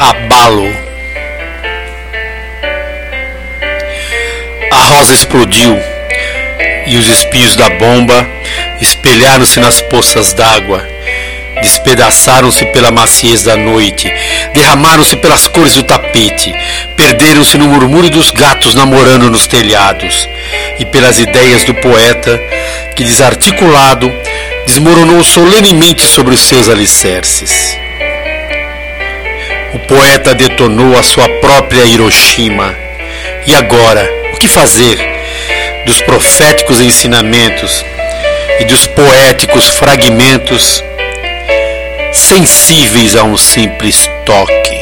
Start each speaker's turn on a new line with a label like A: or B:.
A: abalo. A rosa explodiu e os espinhos da bomba espelharam-se nas poças d'água despedaçaram-se pela maciez da noite, derramaram-se pelas cores do tapete, perderam-se no murmúrio dos gatos namorando nos telhados e pelas ideias do poeta que, desarticulado, desmoronou solenemente sobre os seus alicerces. O poeta detonou a sua própria Hiroshima. E agora, o que fazer dos proféticos ensinamentos e dos poéticos fragmentos sensíveis a um simples toque?